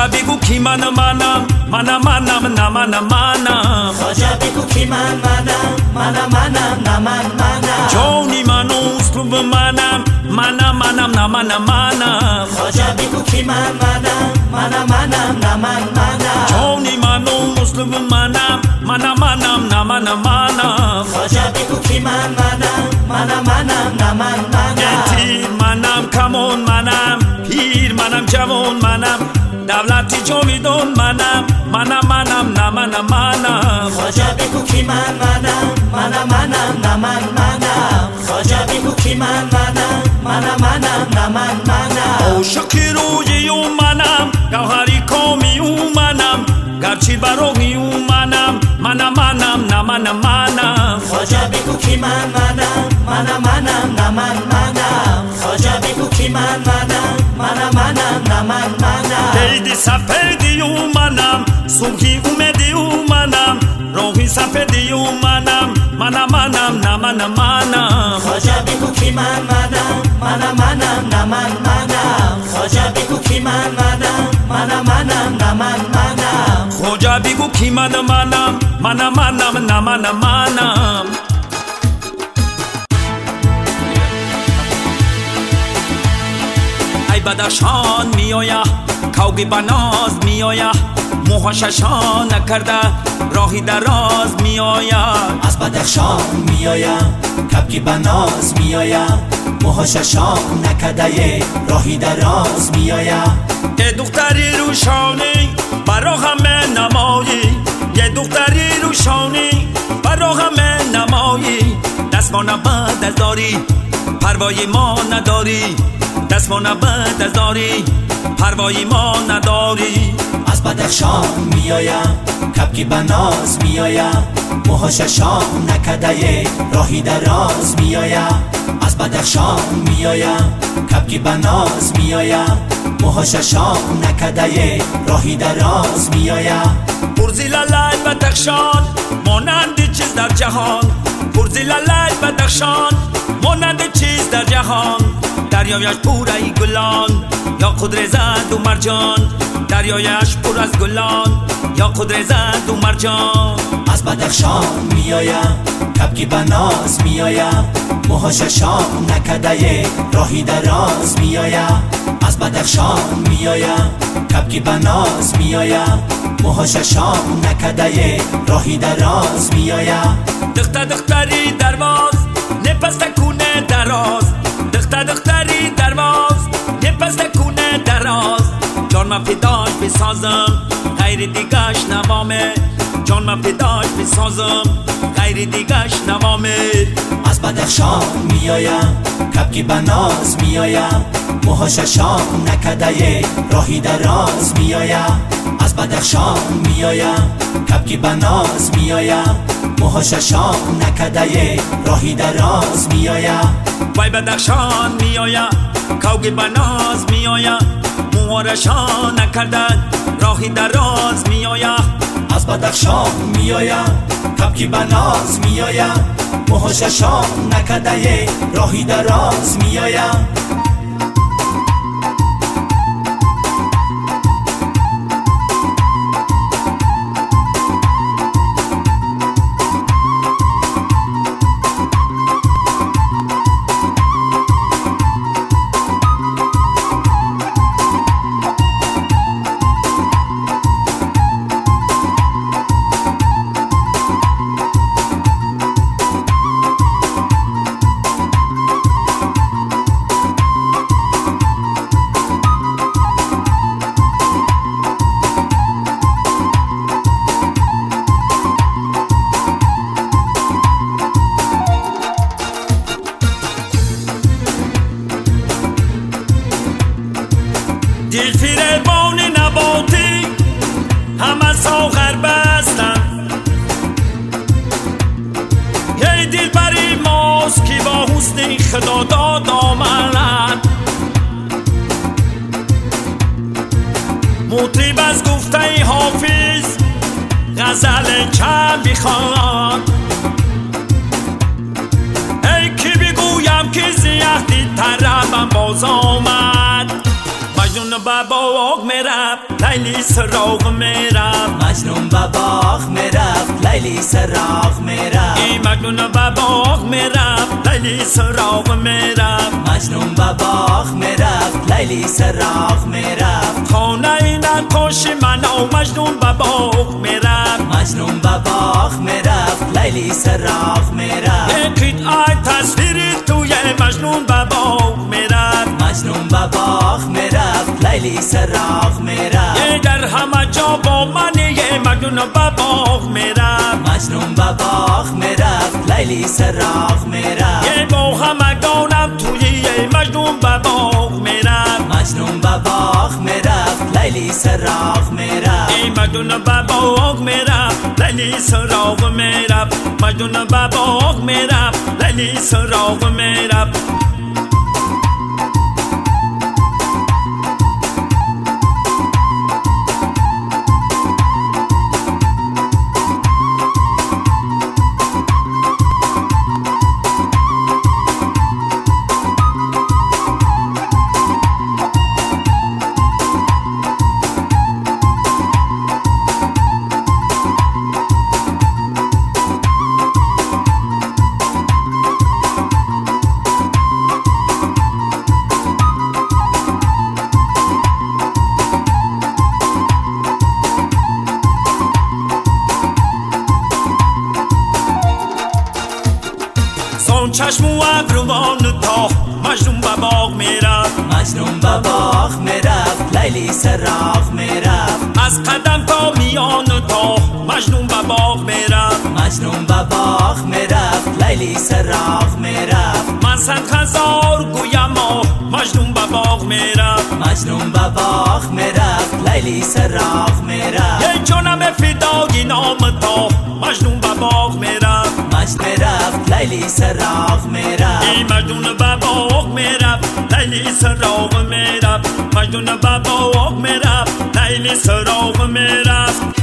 خواجا بگو کی من منم منم منم نه منم منم خواجا بگو کی من منم منم منم نه من منم جونی من اسلوب منم منم منم نه منم منم خواجا بگو کی من منم منم منم نه من منم جونی من اسلوب منم منم منم نه منم منم خواجا بگو کی من منم منم منم نه من منم تیر منم کمون منم پیر منم جوان منم دولتی جاویدان منم منم منم نه منم منم خواجا بگو کی من منم منم منم نه من منم خواجا بگو کی من منم منم منم نه من منم عاشقی روی او منم گوهری کامی او منم گرچی براغی او منم منم منم نه منم منم خواجا بگو کی من منم منم منم نه من منم بگو کی من منم منم منم نه من منم دیدی سفیدی او منم صبحی اومدی او منم راهی سفیدی او منم منم منم نه منم منم خواجا بگو کی من منم منم منم نه من منم بگو کی من منم منم منم نه من منم بگو کی منم منم منم منم نه منم منم ای بدخشان کوگی بناز میآیه موهاششان نکرده راهی دراز میآیه از بدخشان میایم کپکی بناز میایم موهاششان نکده راهی دراز میایم یه دختری روشانی برا همه نمایی. یه دختری روشانی برا همه نمایی. دست ما نبد داری پروای ما نداری. دست ما نبد از داری پروای ما نداری. از بدخشان میایم کپکی بناز میایم موهاششان نکده راهی دراز میایم از بدخشان میایم کپکی بناز میایم موهاششان نکده راهی دراز میایم پرزی لالای بدخشان مانند چیز در جهان. پرزی لالای بدخشان مانند چیز در جهان. دریایش پر ای گلان. یا خود رزد و مرجان دریایش پر از گلان. یا خود رزد و مرجان از بدخشان میایم کپکی بناز میایم موهاششان نکده راهی دراز میایم از بدخشان میایم کپکی بناز میایم موهاششان نکده راهی دراز میایم دخت دختری درواز نپس من پیداش بسازم. غیر دیگش نوامه. جان من پیداش بسازم. غیر دیگش نوامه. از بدخشان میایم کپکی بناز میایم موهاششان نکده راهی دراز میایم از بدخشان میایم کپکی بناز میایم موهاششان نکده راهی دراز میایم وای بدخشان میآیم کوگی بناز میآیم موارشان نکردن راهی دراز میآیم از بدخشان میایم کپکی بناز میایم موهاششان نکده راهی دراز میایم همه ساغر بستن یه دل بری ماست که با حسن خدا داد آمد مطرب از گفته حافظ غزل کم بخوان ای که بگویم که زیادی طربم باز آمد. مجنون مجنون با باغ می‌رفت لیلی سراغ می‌رفت. مجنون با باغ می‌رفت لیلی سراغ می‌رفت. این مجنون با باغ می‌رفت لیلی سراغ می‌رفت. مجنون با باغ می‌رفت لیلی سراغ می‌رفت. خانه این نقاش من و مجنون با باغ می‌رفت. مجنون با باغ می‌رفت لیلی سراغ می‌رفت. یکیت آی تصویری توی مجنون با باغ می‌رفت. مجنون با باغ می‌رفت لیلی سراغ می‌رفت. یه در همه جا با من یه مجنون با باغ می‌رفت. مجنون با باغ می‌رفت لیلی سراغ می‌رفت. یه با همگانم توی یه مجنون با باغ می‌رفت. مجنون با باغ می‌رفت لیلی سراغ می‌رفت. ای مجنون با باغ می‌رفت لیلی سراغ می‌رفت. مجنون با باغ می‌رفت لیلی سراغ می‌رفت. و ابروان تا مجنون با باغ می‌رفت. مجنون با باغ می‌رفت لیلی سراغ می‌رفت. از قدم تا میان تا مجنون با باغ می‌رفت. مجنون با باغ می‌رفت لیلی سراغ می‌رفت. من صد هزار گویم و مجنون با باغ می‌رفت. مجنون با باغ می‌رفت لیلی سراغ می‌رفت. یه جانم فدای نام تا مجنون با باغ می‌رفت. مجد می‌رفت لیلی سراغ می‌رفت ای مجنون با باغ می‌رفت لیلی سراغ می‌رفت مجنون با باغ می‌رفت لیلی سراغ می‌رفت